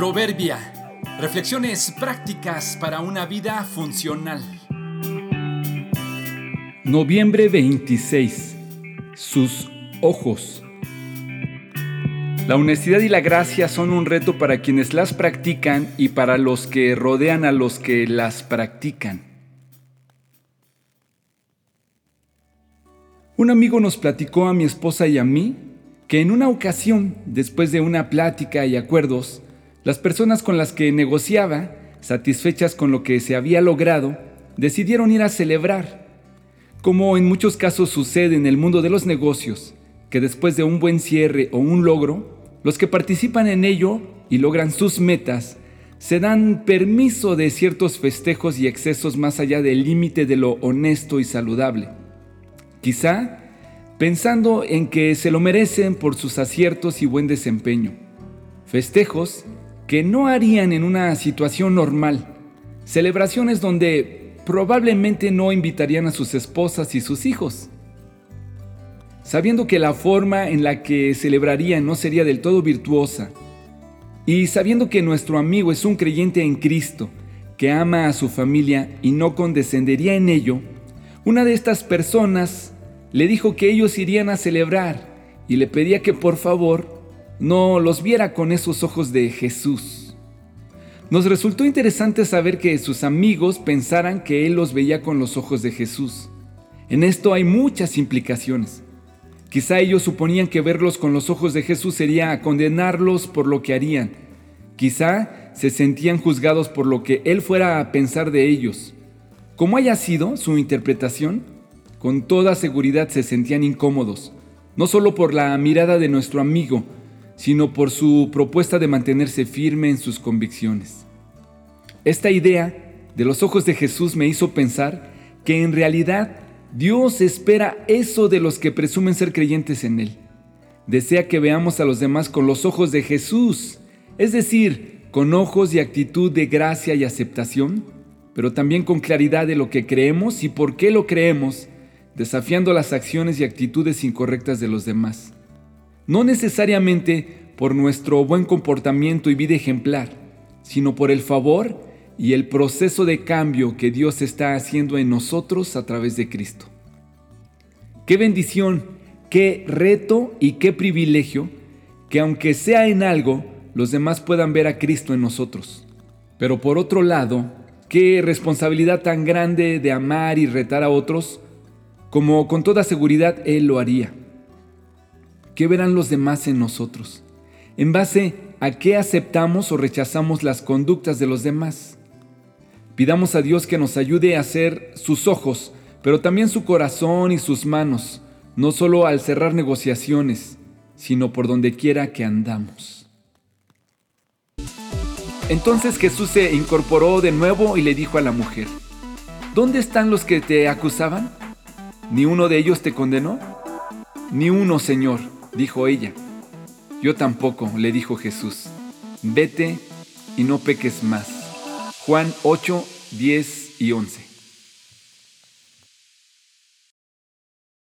Proverbia. Reflexiones prácticas para una vida funcional. Noviembre 26. Sus ojos. La honestidad y la gracia son un reto para quienes las practican y para los que rodean a los que las practican. Un amigo nos platicó a mi esposa y a mí que en una ocasión, después de una plática y acuerdos, las personas con las que negociaba, satisfechas con lo que se había logrado, decidieron ir a celebrar. Como en muchos casos sucede en el mundo de los negocios, que después de un buen cierre o un logro, los que participan en ello y logran sus metas, se dan permiso de ciertos festejos y excesos más allá del límite de lo honesto y saludable. Quizá pensando en que se lo merecen por sus aciertos y buen desempeño. Festejos que no harían en una situación normal. Celebraciones donde probablemente no invitarían a sus esposas y sus hijos. Sabiendo que la forma en la que celebrarían no sería del todo virtuosa, y sabiendo que nuestro amigo es un creyente en Cristo, que ama a su familia y no condescendería en ello, una de estas personas le dijo que ellos irían a celebrar y le pedía que por favor no los viera con esos ojos de Jesús. Nos resultó interesante saber que sus amigos pensaran que él los veía con los ojos de Jesús. En esto hay muchas implicaciones. Quizá ellos suponían que verlos con los ojos de Jesús sería condenarlos por lo que harían. Quizá se sentían juzgados por lo que él fuera a pensar de ellos. Como haya sido su interpretación, con toda seguridad se sentían incómodos, no solo por la mirada de nuestro amigo, sino por su propuesta de mantenerse firme en sus convicciones. Esta idea de los ojos de Jesús me hizo pensar que en realidad Dios espera eso de los que presumen ser creyentes en Él. Desea que veamos a los demás con los ojos de Jesús, es decir, con ojos y actitud de gracia y aceptación, pero también con claridad de lo que creemos y por qué lo creemos desafiando las acciones y actitudes incorrectas de los demás. No necesariamente por nuestro buen comportamiento y vida ejemplar, sino por el favor y el proceso de cambio que Dios está haciendo en nosotros a través de Cristo. Qué bendición, qué reto y qué privilegio que aunque sea en algo, los demás puedan ver a Cristo en nosotros. Pero por otro lado, qué responsabilidad tan grande de amar y retar a otros como con toda seguridad Él lo haría. ¿Qué verán los demás en nosotros? ¿En base a qué aceptamos o rechazamos las conductas de los demás? Pidamos a Dios que nos ayude a ser sus ojos, pero también su corazón y sus manos, no solo al cerrar negociaciones, sino por donde quiera que andamos. Entonces Jesús se incorporó de nuevo y le dijo a la mujer, ¿Dónde están los que te acusaban? ¿Ni uno de ellos te condenó? Ni uno, Señor, dijo ella. Yo tampoco, le dijo Jesús. Vete y no peques más. Juan 8, 10 y 11.